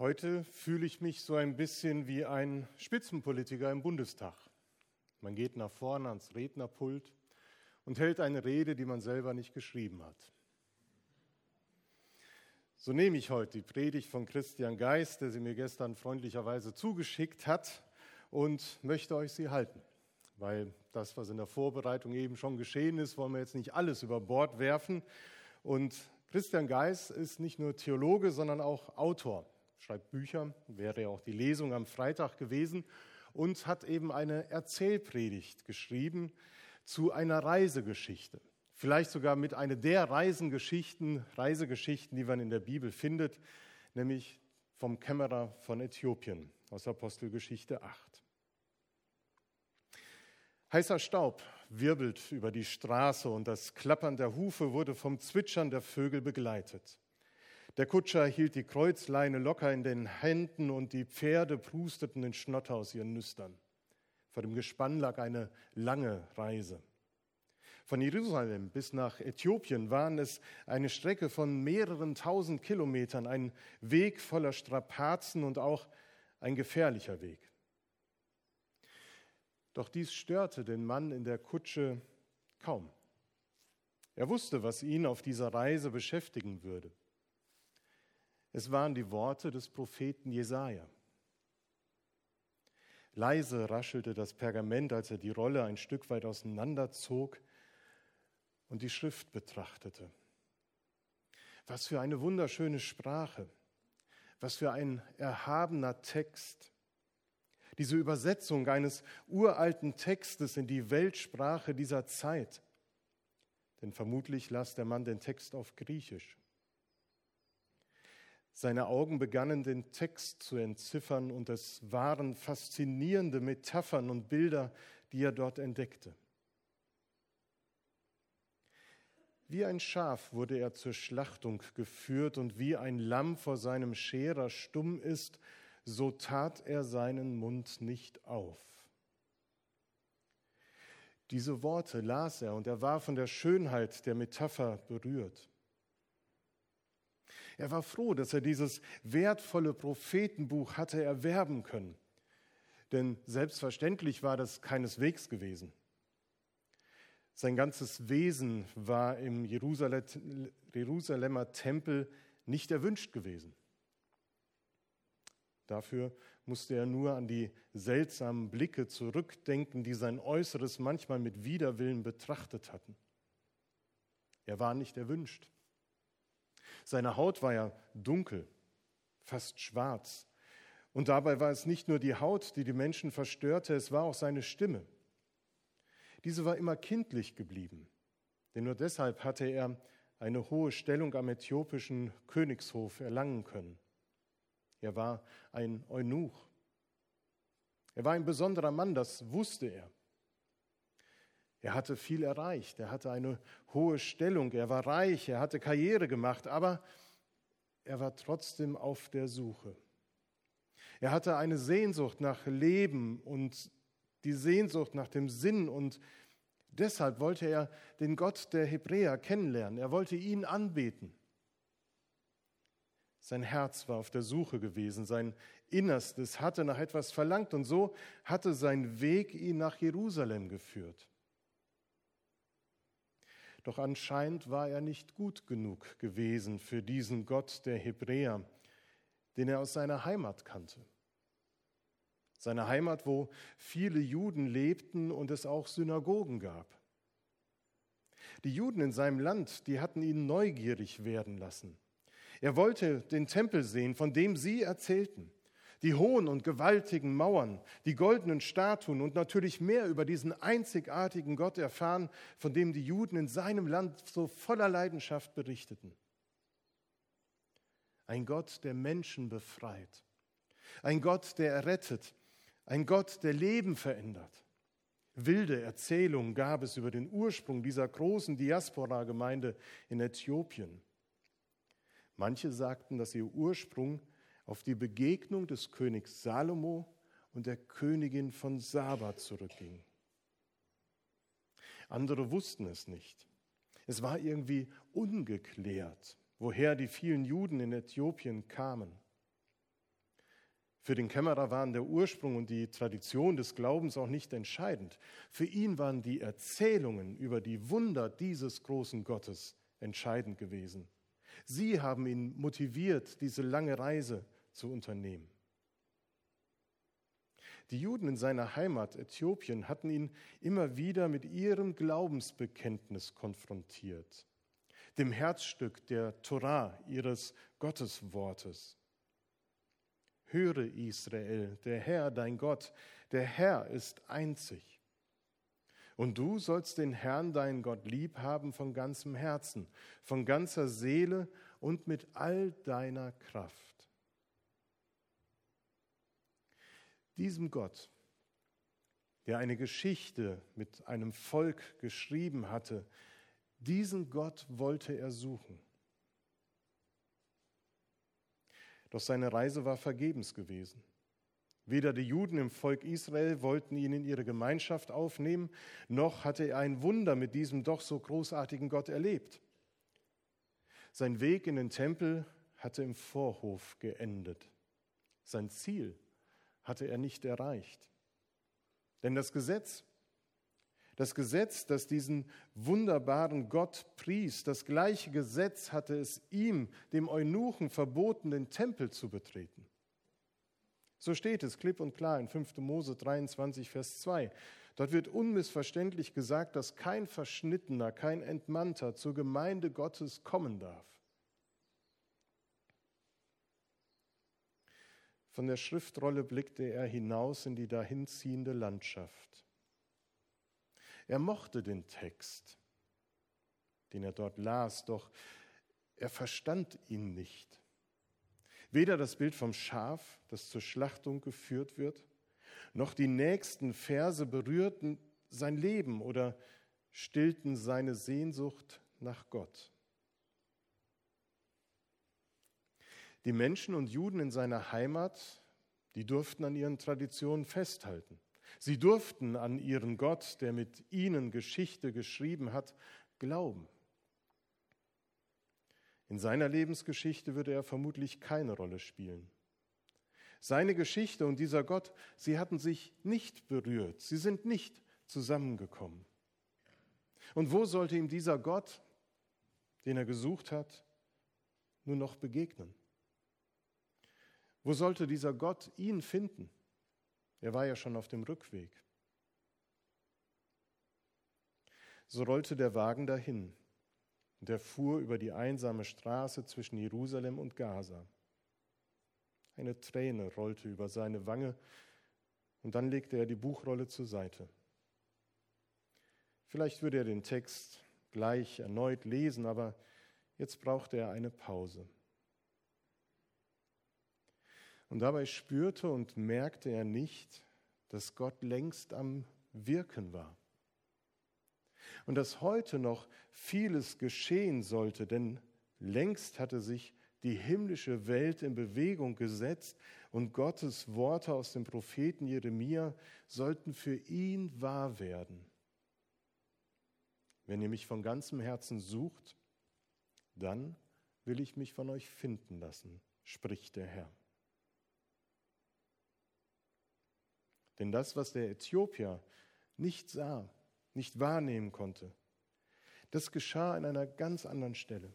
Heute fühle ich mich so ein bisschen wie ein Spitzenpolitiker im Bundestag. Man geht nach vorne ans Rednerpult und hält eine Rede, die man selber nicht geschrieben hat. So nehme ich heute die Predigt von Christian Geist, der sie mir gestern freundlicherweise zugeschickt hat, und möchte euch sie halten. Weil das, was in der Vorbereitung eben schon geschehen ist, wollen wir jetzt nicht alles über Bord werfen. Und Christian Geist ist nicht nur Theologe, sondern auch Autor schreibt Bücher, wäre ja auch die Lesung am Freitag gewesen und hat eben eine Erzählpredigt geschrieben zu einer Reisegeschichte. Vielleicht sogar mit einer der Reisengeschichten, Reisegeschichten, die man in der Bibel findet, nämlich vom Kämmerer von Äthiopien aus Apostelgeschichte 8. Heißer Staub wirbelt über die Straße und das Klappern der Hufe wurde vom Zwitschern der Vögel begleitet. Der Kutscher hielt die Kreuzleine locker in den Händen und die Pferde prusteten den Schnotter aus ihren Nüstern. Vor dem Gespann lag eine lange Reise. Von Jerusalem bis nach Äthiopien waren es eine Strecke von mehreren tausend Kilometern, ein Weg voller Strapazen und auch ein gefährlicher Weg. Doch dies störte den Mann in der Kutsche kaum. Er wusste, was ihn auf dieser Reise beschäftigen würde. Es waren die Worte des Propheten Jesaja. Leise raschelte das Pergament, als er die Rolle ein Stück weit auseinanderzog und die Schrift betrachtete. Was für eine wunderschöne Sprache, was für ein erhabener Text. Diese Übersetzung eines uralten Textes in die Weltsprache dieser Zeit. Denn vermutlich las der Mann den Text auf Griechisch. Seine Augen begannen den Text zu entziffern und es waren faszinierende Metaphern und Bilder, die er dort entdeckte. Wie ein Schaf wurde er zur Schlachtung geführt und wie ein Lamm vor seinem Scherer stumm ist, so tat er seinen Mund nicht auf. Diese Worte las er und er war von der Schönheit der Metapher berührt. Er war froh, dass er dieses wertvolle Prophetenbuch hatte erwerben können. Denn selbstverständlich war das keineswegs gewesen. Sein ganzes Wesen war im Jerusalemer Tempel nicht erwünscht gewesen. Dafür musste er nur an die seltsamen Blicke zurückdenken, die sein Äußeres manchmal mit Widerwillen betrachtet hatten. Er war nicht erwünscht. Seine Haut war ja dunkel, fast schwarz. Und dabei war es nicht nur die Haut, die die Menschen verstörte, es war auch seine Stimme. Diese war immer kindlich geblieben, denn nur deshalb hatte er eine hohe Stellung am äthiopischen Königshof erlangen können. Er war ein Eunuch. Er war ein besonderer Mann, das wusste er. Er hatte viel erreicht, er hatte eine hohe Stellung, er war reich, er hatte Karriere gemacht, aber er war trotzdem auf der Suche. Er hatte eine Sehnsucht nach Leben und die Sehnsucht nach dem Sinn. Und deshalb wollte er den Gott der Hebräer kennenlernen, er wollte ihn anbeten. Sein Herz war auf der Suche gewesen, sein Innerstes hatte nach etwas verlangt. Und so hatte sein Weg ihn nach Jerusalem geführt. Doch anscheinend war er nicht gut genug gewesen für diesen Gott der Hebräer, den er aus seiner Heimat kannte. Seine Heimat, wo viele Juden lebten und es auch Synagogen gab. Die Juden in seinem Land, die hatten ihn neugierig werden lassen. Er wollte den Tempel sehen, von dem sie erzählten die hohen und gewaltigen Mauern, die goldenen Statuen und natürlich mehr über diesen einzigartigen Gott erfahren, von dem die Juden in seinem Land so voller Leidenschaft berichteten. Ein Gott, der Menschen befreit, ein Gott, der errettet, ein Gott, der Leben verändert. Wilde Erzählungen gab es über den Ursprung dieser großen Diaspora-Gemeinde in Äthiopien. Manche sagten, dass ihr Ursprung auf die Begegnung des Königs Salomo und der Königin von Saba zurückging. Andere wussten es nicht. Es war irgendwie ungeklärt, woher die vielen Juden in Äthiopien kamen. Für den Kämmerer waren der Ursprung und die Tradition des Glaubens auch nicht entscheidend. Für ihn waren die Erzählungen über die Wunder dieses großen Gottes entscheidend gewesen. Sie haben ihn motiviert, diese lange Reise zu unternehmen. Die Juden in seiner Heimat Äthiopien hatten ihn immer wieder mit ihrem Glaubensbekenntnis konfrontiert, dem Herzstück der Torah, ihres Gotteswortes. Höre Israel, der Herr, dein Gott, der Herr ist einzig. Und du sollst den Herrn, deinen Gott, lieb haben von ganzem Herzen, von ganzer Seele und mit all deiner Kraft. Diesem Gott, der eine Geschichte mit einem Volk geschrieben hatte, diesen Gott wollte er suchen. Doch seine Reise war vergebens gewesen. Weder die Juden im Volk Israel wollten ihn in ihre Gemeinschaft aufnehmen, noch hatte er ein Wunder mit diesem doch so großartigen Gott erlebt. Sein Weg in den Tempel hatte im Vorhof geendet. Sein Ziel hatte er nicht erreicht. Denn das Gesetz, das Gesetz, das diesen wunderbaren Gott pries, das gleiche Gesetz hatte es ihm, dem Eunuchen, verboten, den Tempel zu betreten. So steht es klipp und klar in 5. Mose 23, Vers 2. Dort wird unmissverständlich gesagt, dass kein Verschnittener, kein Entmannter zur Gemeinde Gottes kommen darf. Von der Schriftrolle blickte er hinaus in die dahinziehende Landschaft. Er mochte den Text, den er dort las, doch er verstand ihn nicht. Weder das Bild vom Schaf, das zur Schlachtung geführt wird, noch die nächsten Verse berührten sein Leben oder stillten seine Sehnsucht nach Gott. Die Menschen und Juden in seiner Heimat, die durften an ihren Traditionen festhalten. Sie durften an ihren Gott, der mit ihnen Geschichte geschrieben hat, glauben. In seiner Lebensgeschichte würde er vermutlich keine Rolle spielen. Seine Geschichte und dieser Gott, sie hatten sich nicht berührt, sie sind nicht zusammengekommen. Und wo sollte ihm dieser Gott, den er gesucht hat, nur noch begegnen? Wo sollte dieser Gott ihn finden? Er war ja schon auf dem Rückweg. So rollte der Wagen dahin und er fuhr über die einsame Straße zwischen Jerusalem und Gaza. Eine Träne rollte über seine Wange und dann legte er die Buchrolle zur Seite. Vielleicht würde er den Text gleich erneut lesen, aber jetzt brauchte er eine Pause. Und dabei spürte und merkte er nicht, dass Gott längst am Wirken war. Und dass heute noch vieles geschehen sollte, denn längst hatte sich die himmlische Welt in Bewegung gesetzt und Gottes Worte aus dem Propheten Jeremia sollten für ihn wahr werden. Wenn ihr mich von ganzem Herzen sucht, dann will ich mich von euch finden lassen, spricht der Herr. Denn das, was der Äthiopier nicht sah, nicht wahrnehmen konnte, das geschah an einer ganz anderen Stelle.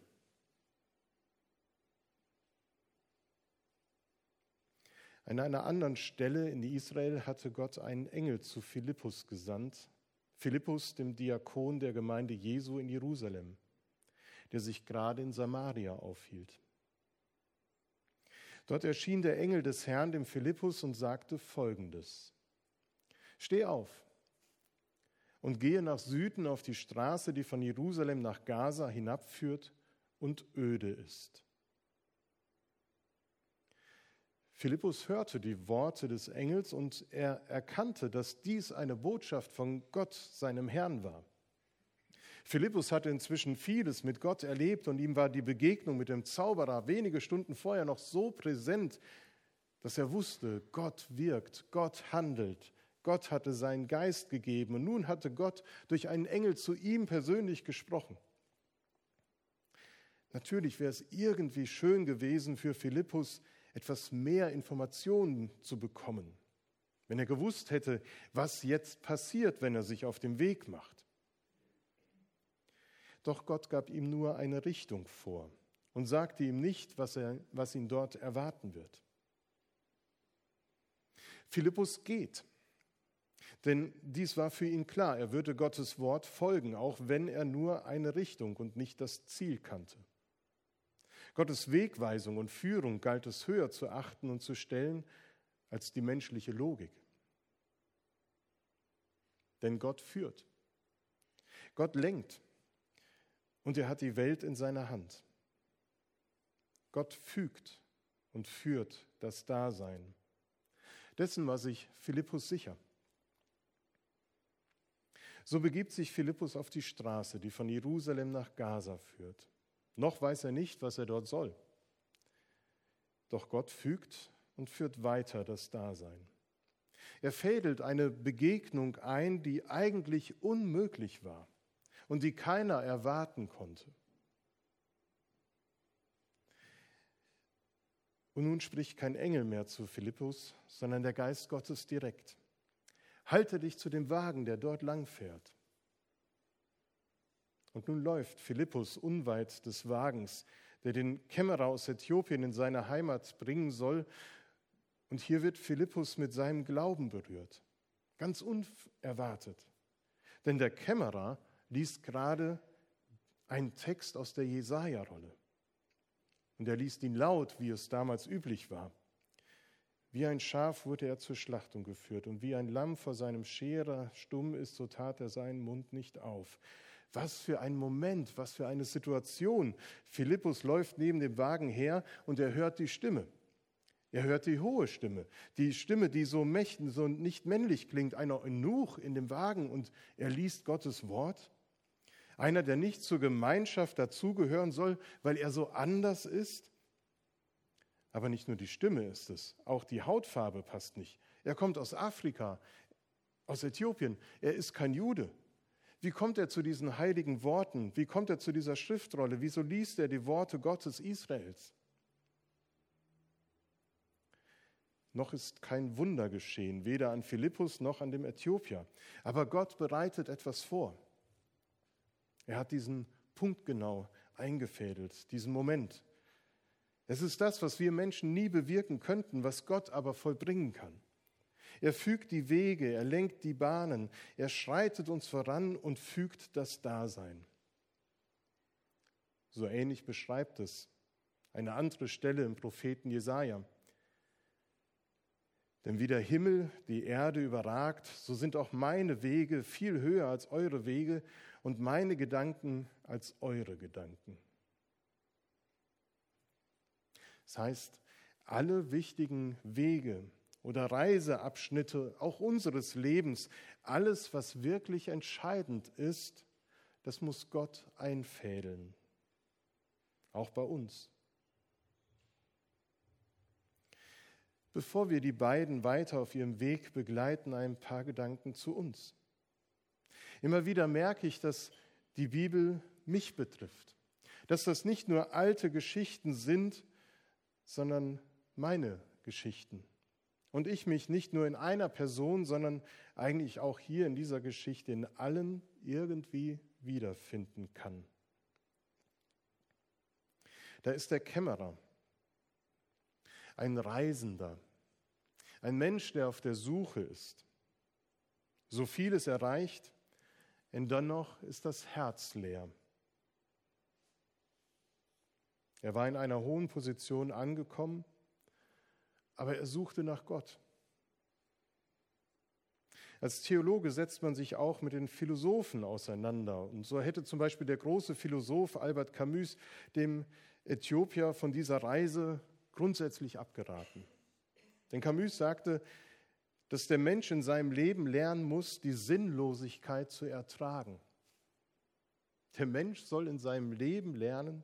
An einer anderen Stelle in Israel hatte Gott einen Engel zu Philippus gesandt, Philippus, dem Diakon der Gemeinde Jesu in Jerusalem, der sich gerade in Samaria aufhielt. Dort erschien der Engel des Herrn dem Philippus und sagte folgendes: Steh auf und gehe nach Süden auf die Straße, die von Jerusalem nach Gaza hinabführt und öde ist. Philippus hörte die Worte des Engels und er erkannte, dass dies eine Botschaft von Gott, seinem Herrn war. Philippus hatte inzwischen vieles mit Gott erlebt und ihm war die Begegnung mit dem Zauberer wenige Stunden vorher noch so präsent, dass er wusste, Gott wirkt, Gott handelt, Gott hatte seinen Geist gegeben und nun hatte Gott durch einen Engel zu ihm persönlich gesprochen. Natürlich wäre es irgendwie schön gewesen für Philippus, etwas mehr Informationen zu bekommen, wenn er gewusst hätte, was jetzt passiert, wenn er sich auf den Weg macht. Doch Gott gab ihm nur eine Richtung vor und sagte ihm nicht, was, er, was ihn dort erwarten wird. Philippus geht, denn dies war für ihn klar, er würde Gottes Wort folgen, auch wenn er nur eine Richtung und nicht das Ziel kannte. Gottes Wegweisung und Führung galt es höher zu achten und zu stellen als die menschliche Logik. Denn Gott führt. Gott lenkt und er hat die Welt in seiner Hand. Gott fügt und führt das Dasein. Dessen war sich Philippus sicher. So begibt sich Philippus auf die Straße, die von Jerusalem nach Gaza führt. Noch weiß er nicht, was er dort soll. Doch Gott fügt und führt weiter das Dasein. Er fädelt eine Begegnung ein, die eigentlich unmöglich war und die keiner erwarten konnte. Und nun spricht kein Engel mehr zu Philippus, sondern der Geist Gottes direkt. Halte dich zu dem Wagen, der dort langfährt. Und nun läuft Philippus unweit des Wagens, der den Kämmerer aus Äthiopien in seine Heimat bringen soll. Und hier wird Philippus mit seinem Glauben berührt. Ganz unerwartet. Denn der Kämmerer liest gerade einen Text aus der Jesaja-Rolle. Und er liest ihn laut, wie es damals üblich war. Wie ein Schaf wurde er zur Schlachtung geführt, und wie ein Lamm vor seinem Scherer stumm ist, so tat er seinen Mund nicht auf. Was für ein Moment, was für eine Situation. Philippus läuft neben dem Wagen her und er hört die Stimme. Er hört die hohe Stimme, die Stimme, die so mächtig, so nicht männlich klingt, einer Eunuch in dem Wagen und er liest Gottes Wort. Einer, der nicht zur Gemeinschaft dazugehören soll, weil er so anders ist. Aber nicht nur die Stimme ist es, auch die Hautfarbe passt nicht. Er kommt aus Afrika, aus Äthiopien. Er ist kein Jude. Wie kommt er zu diesen heiligen Worten? Wie kommt er zu dieser Schriftrolle? Wieso liest er die Worte Gottes Israels? Noch ist kein Wunder geschehen, weder an Philippus noch an dem Äthiopier. Aber Gott bereitet etwas vor. Er hat diesen Punkt genau eingefädelt, diesen Moment. Es ist das, was wir Menschen nie bewirken könnten, was Gott aber vollbringen kann. Er fügt die Wege, er lenkt die Bahnen, er schreitet uns voran und fügt das Dasein. So ähnlich beschreibt es eine andere Stelle im Propheten Jesaja. Denn wie der Himmel die Erde überragt, so sind auch meine Wege viel höher als eure Wege und meine Gedanken als eure Gedanken. Das heißt, alle wichtigen Wege, oder Reiseabschnitte auch unseres Lebens, alles, was wirklich entscheidend ist, das muss Gott einfädeln, auch bei uns. Bevor wir die beiden weiter auf ihrem Weg begleiten, ein paar Gedanken zu uns. Immer wieder merke ich, dass die Bibel mich betrifft, dass das nicht nur alte Geschichten sind, sondern meine Geschichten und ich mich nicht nur in einer Person, sondern eigentlich auch hier in dieser Geschichte in allen irgendwie wiederfinden kann. Da ist der Kämmerer, ein Reisender, ein Mensch, der auf der Suche ist. So vieles erreicht, und dennoch ist das Herz leer. Er war in einer hohen Position angekommen, aber er suchte nach Gott. Als Theologe setzt man sich auch mit den Philosophen auseinander. Und so hätte zum Beispiel der große Philosoph Albert Camus dem Äthiopier von dieser Reise grundsätzlich abgeraten. Denn Camus sagte, dass der Mensch in seinem Leben lernen muss, die Sinnlosigkeit zu ertragen. Der Mensch soll in seinem Leben lernen,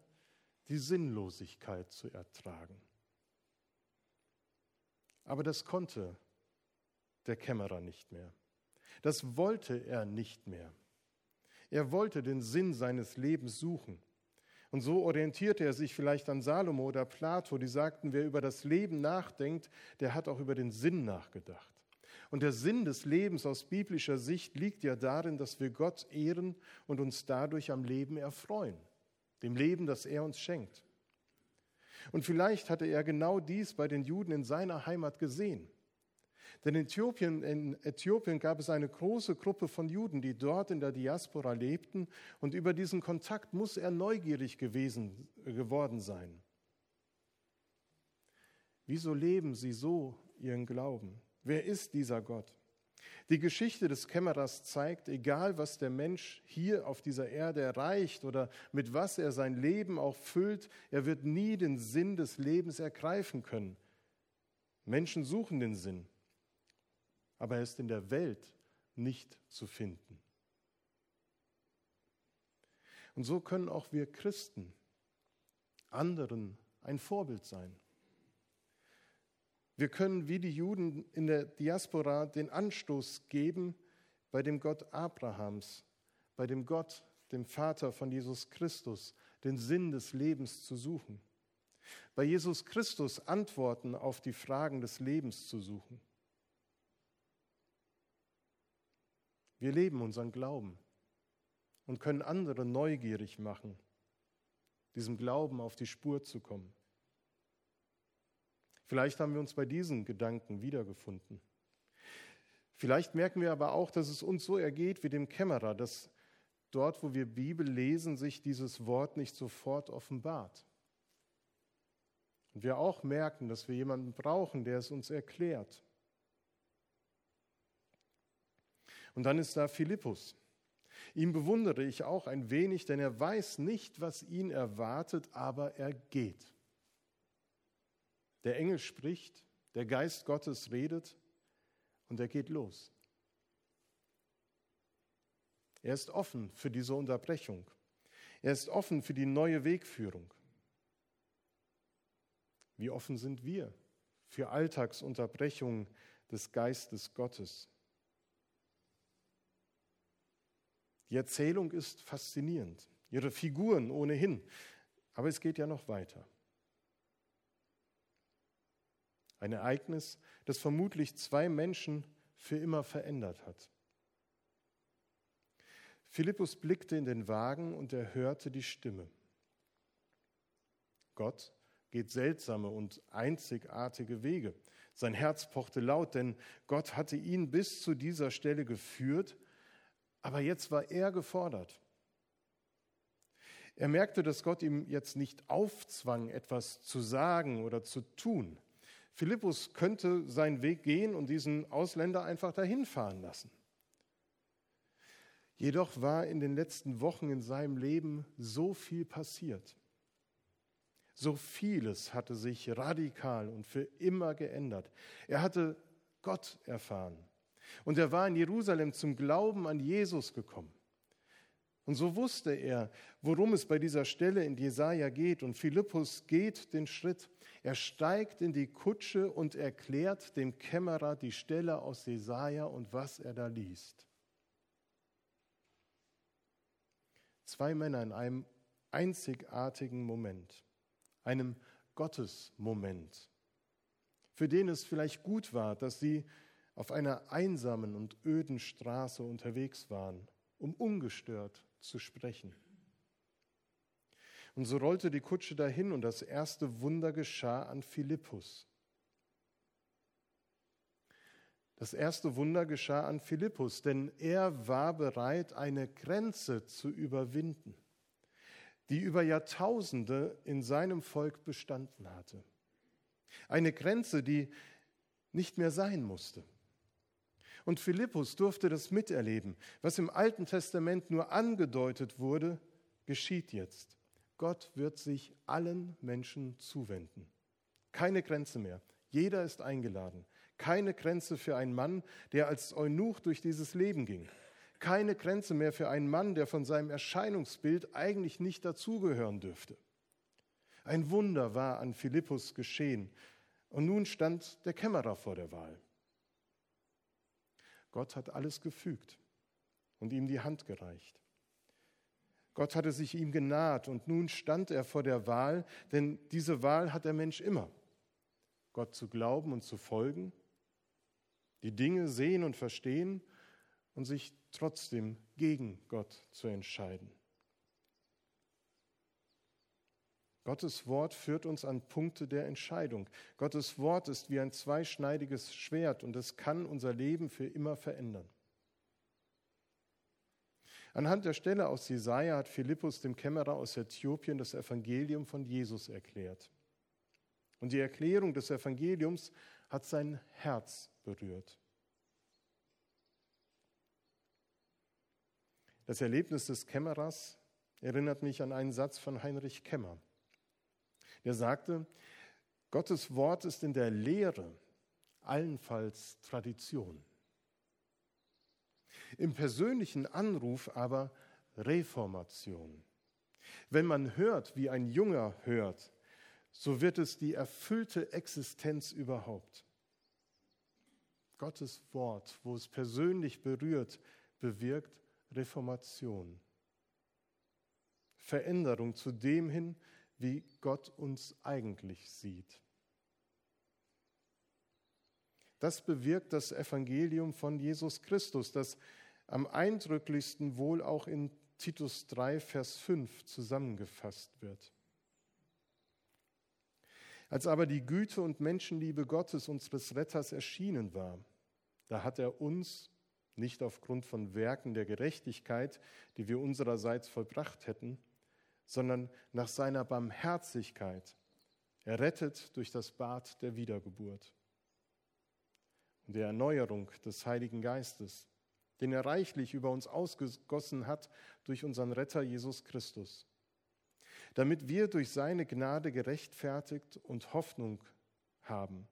die Sinnlosigkeit zu ertragen. Aber das konnte der Kämmerer nicht mehr. Das wollte er nicht mehr. Er wollte den Sinn seines Lebens suchen. Und so orientierte er sich vielleicht an Salomo oder Plato, die sagten, wer über das Leben nachdenkt, der hat auch über den Sinn nachgedacht. Und der Sinn des Lebens aus biblischer Sicht liegt ja darin, dass wir Gott ehren und uns dadurch am Leben erfreuen, dem Leben, das er uns schenkt. Und vielleicht hatte er genau dies bei den Juden in seiner Heimat gesehen. Denn in Äthiopien, in Äthiopien gab es eine große Gruppe von Juden, die dort in der Diaspora lebten. Und über diesen Kontakt muss er neugierig gewesen, geworden sein. Wieso leben sie so ihren Glauben? Wer ist dieser Gott? Die Geschichte des Kämmerers zeigt, egal was der Mensch hier auf dieser Erde erreicht oder mit was er sein Leben auch füllt, er wird nie den Sinn des Lebens ergreifen können. Menschen suchen den Sinn aber er ist in der Welt nicht zu finden. Und so können auch wir Christen anderen ein Vorbild sein. Wir können wie die Juden in der Diaspora den Anstoß geben, bei dem Gott Abrahams, bei dem Gott, dem Vater von Jesus Christus, den Sinn des Lebens zu suchen. Bei Jesus Christus Antworten auf die Fragen des Lebens zu suchen. Wir leben unseren Glauben und können andere neugierig machen, diesem Glauben auf die Spur zu kommen. Vielleicht haben wir uns bei diesen Gedanken wiedergefunden. Vielleicht merken wir aber auch, dass es uns so ergeht wie dem Kämmerer, dass dort, wo wir Bibel lesen, sich dieses Wort nicht sofort offenbart. Und wir auch merken, dass wir jemanden brauchen, der es uns erklärt. Und dann ist da Philippus. Ihn bewundere ich auch ein wenig, denn er weiß nicht, was ihn erwartet, aber er geht. Der Engel spricht, der Geist Gottes redet und er geht los. Er ist offen für diese Unterbrechung. Er ist offen für die neue Wegführung. Wie offen sind wir für Alltagsunterbrechungen des Geistes Gottes? Die Erzählung ist faszinierend, ihre Figuren ohnehin, aber es geht ja noch weiter. Ein Ereignis, das vermutlich zwei Menschen für immer verändert hat. Philippus blickte in den Wagen und er hörte die Stimme. Gott geht seltsame und einzigartige Wege. Sein Herz pochte laut, denn Gott hatte ihn bis zu dieser Stelle geführt aber jetzt war er gefordert. Er merkte, dass Gott ihm jetzt nicht aufzwang, etwas zu sagen oder zu tun. Philippus könnte seinen Weg gehen und diesen Ausländer einfach dahin fahren lassen. Jedoch war in den letzten Wochen in seinem Leben so viel passiert. So vieles hatte sich radikal und für immer geändert. Er hatte Gott erfahren. Und er war in Jerusalem zum Glauben an Jesus gekommen. Und so wusste er, worum es bei dieser Stelle in Jesaja geht. Und Philippus geht den Schritt. Er steigt in die Kutsche und erklärt dem Kämmerer die Stelle aus Jesaja und was er da liest. Zwei Männer in einem einzigartigen Moment, einem Gottesmoment, für den es vielleicht gut war, dass sie auf einer einsamen und öden Straße unterwegs waren, um ungestört zu sprechen. Und so rollte die Kutsche dahin und das erste Wunder geschah an Philippus. Das erste Wunder geschah an Philippus, denn er war bereit, eine Grenze zu überwinden, die über Jahrtausende in seinem Volk bestanden hatte. Eine Grenze, die nicht mehr sein musste. Und Philippus durfte das miterleben. Was im Alten Testament nur angedeutet wurde, geschieht jetzt. Gott wird sich allen Menschen zuwenden. Keine Grenze mehr. Jeder ist eingeladen. Keine Grenze für einen Mann, der als Eunuch durch dieses Leben ging. Keine Grenze mehr für einen Mann, der von seinem Erscheinungsbild eigentlich nicht dazugehören dürfte. Ein Wunder war an Philippus geschehen. Und nun stand der Kämmerer vor der Wahl. Gott hat alles gefügt und ihm die Hand gereicht. Gott hatte sich ihm genaht und nun stand er vor der Wahl, denn diese Wahl hat der Mensch immer. Gott zu glauben und zu folgen, die Dinge sehen und verstehen und sich trotzdem gegen Gott zu entscheiden. Gottes Wort führt uns an Punkte der Entscheidung. Gottes Wort ist wie ein zweischneidiges Schwert und es kann unser Leben für immer verändern. Anhand der Stelle aus Jesaja hat Philippus dem Kämmerer aus Äthiopien das Evangelium von Jesus erklärt. Und die Erklärung des Evangeliums hat sein Herz berührt. Das Erlebnis des Kämmerers erinnert mich an einen Satz von Heinrich Kämmer. Der sagte, Gottes Wort ist in der Lehre allenfalls Tradition. Im persönlichen Anruf aber Reformation. Wenn man hört, wie ein Junger hört, so wird es die erfüllte Existenz überhaupt. Gottes Wort, wo es persönlich berührt, bewirkt Reformation. Veränderung zu dem hin, wie Gott uns eigentlich sieht. Das bewirkt das Evangelium von Jesus Christus, das am eindrücklichsten wohl auch in Titus 3, Vers 5 zusammengefasst wird. Als aber die Güte und Menschenliebe Gottes, unseres Retters, erschienen war, da hat er uns, nicht aufgrund von Werken der Gerechtigkeit, die wir unsererseits vollbracht hätten, sondern nach seiner Barmherzigkeit errettet durch das Bad der Wiedergeburt und der Erneuerung des Heiligen Geistes, den er reichlich über uns ausgegossen hat durch unseren Retter Jesus Christus, damit wir durch seine Gnade gerechtfertigt und Hoffnung haben,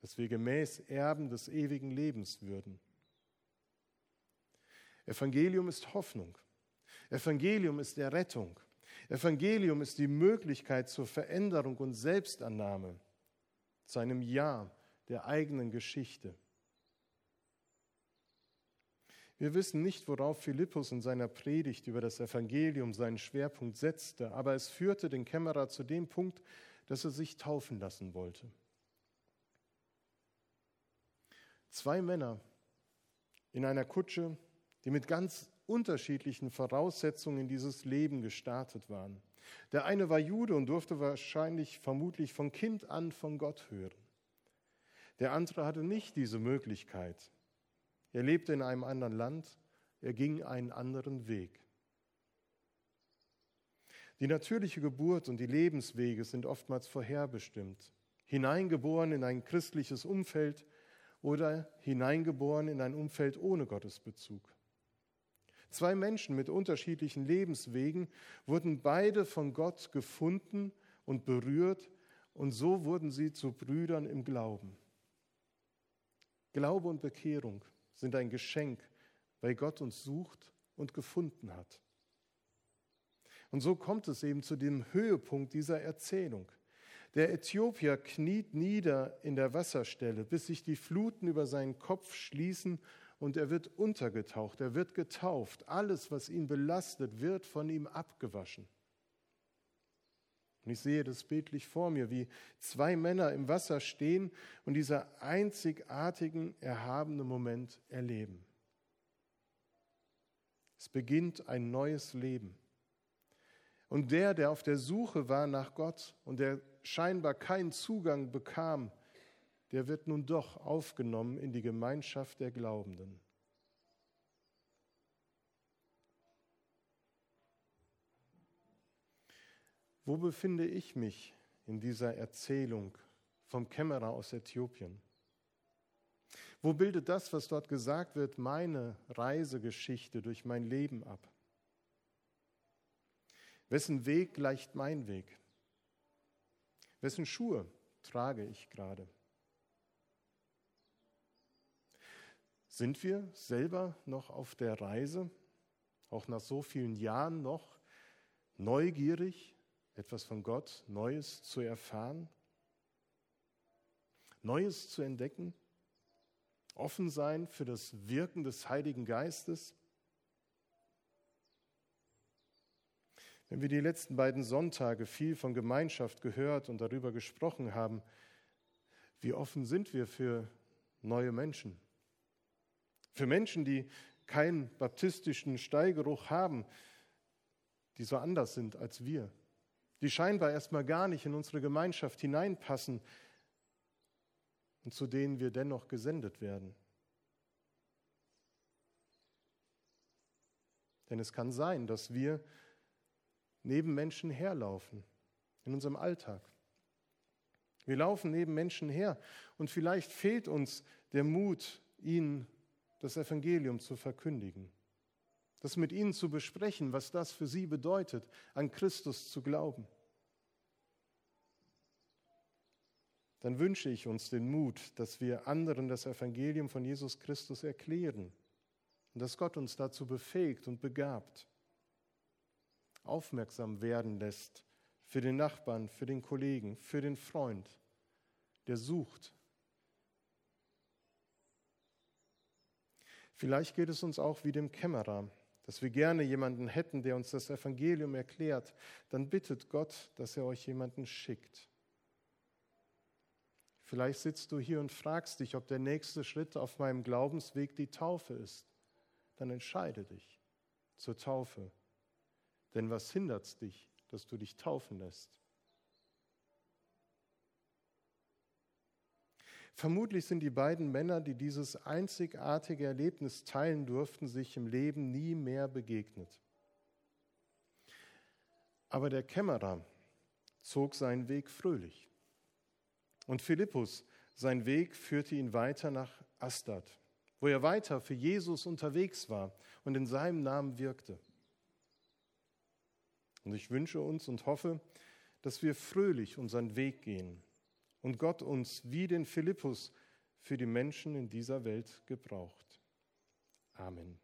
dass wir gemäß Erben des ewigen Lebens würden. Evangelium ist Hoffnung. Evangelium ist Errettung. Evangelium ist die Möglichkeit zur Veränderung und Selbstannahme, zu einem Ja der eigenen Geschichte. Wir wissen nicht, worauf Philippus in seiner Predigt über das Evangelium seinen Schwerpunkt setzte, aber es führte den Kämmerer zu dem Punkt, dass er sich taufen lassen wollte. Zwei Männer in einer Kutsche, die mit ganz unterschiedlichen Voraussetzungen in dieses Leben gestartet waren. Der eine war Jude und durfte wahrscheinlich vermutlich von Kind an von Gott hören. Der andere hatte nicht diese Möglichkeit. Er lebte in einem anderen Land, er ging einen anderen Weg. Die natürliche Geburt und die Lebenswege sind oftmals vorherbestimmt. Hineingeboren in ein christliches Umfeld oder hineingeboren in ein Umfeld ohne Gottesbezug. Zwei Menschen mit unterschiedlichen Lebenswegen wurden beide von Gott gefunden und berührt und so wurden sie zu Brüdern im Glauben. Glaube und Bekehrung sind ein Geschenk, weil Gott uns sucht und gefunden hat. Und so kommt es eben zu dem Höhepunkt dieser Erzählung. Der Äthiopier kniet nieder in der Wasserstelle, bis sich die Fluten über seinen Kopf schließen und er wird untergetaucht, er wird getauft. Alles, was ihn belastet, wird von ihm abgewaschen. Und ich sehe das bildlich vor mir, wie zwei Männer im Wasser stehen und dieser einzigartigen, erhabenen Moment erleben. Es beginnt ein neues Leben. Und der, der auf der Suche war nach Gott und der scheinbar keinen Zugang bekam, der wird nun doch aufgenommen in die Gemeinschaft der Glaubenden. Wo befinde ich mich in dieser Erzählung vom Kämmerer aus Äthiopien? Wo bildet das, was dort gesagt wird, meine Reisegeschichte durch mein Leben ab? Wessen Weg gleicht mein Weg? Wessen Schuhe trage ich gerade? Sind wir selber noch auf der Reise, auch nach so vielen Jahren noch, neugierig, etwas von Gott, Neues zu erfahren, Neues zu entdecken, offen sein für das Wirken des Heiligen Geistes? Wenn wir die letzten beiden Sonntage viel von Gemeinschaft gehört und darüber gesprochen haben, wie offen sind wir für neue Menschen? Für Menschen, die keinen baptistischen Steigeruch haben, die so anders sind als wir, die scheinbar erstmal gar nicht in unsere Gemeinschaft hineinpassen und zu denen wir dennoch gesendet werden. Denn es kann sein, dass wir neben Menschen herlaufen in unserem Alltag. Wir laufen neben Menschen her und vielleicht fehlt uns der Mut, ihnen das Evangelium zu verkündigen, das mit ihnen zu besprechen, was das für sie bedeutet, an Christus zu glauben. Dann wünsche ich uns den Mut, dass wir anderen das Evangelium von Jesus Christus erklären und dass Gott uns dazu befähigt und begabt, aufmerksam werden lässt für den Nachbarn, für den Kollegen, für den Freund, der sucht Vielleicht geht es uns auch wie dem Kämmerer, dass wir gerne jemanden hätten, der uns das Evangelium erklärt. Dann bittet Gott, dass er euch jemanden schickt. Vielleicht sitzt du hier und fragst dich, ob der nächste Schritt auf meinem Glaubensweg die Taufe ist. Dann entscheide dich zur Taufe. Denn was hindert dich, dass du dich taufen lässt? Vermutlich sind die beiden Männer, die dieses einzigartige Erlebnis teilen durften, sich im Leben nie mehr begegnet. Aber der Kämmerer zog seinen Weg fröhlich. Und Philippus, sein Weg führte ihn weiter nach Astad, wo er weiter für Jesus unterwegs war und in seinem Namen wirkte. Und ich wünsche uns und hoffe, dass wir fröhlich unseren Weg gehen und Gott uns wie den Philippus für die Menschen in dieser Welt gebraucht. Amen.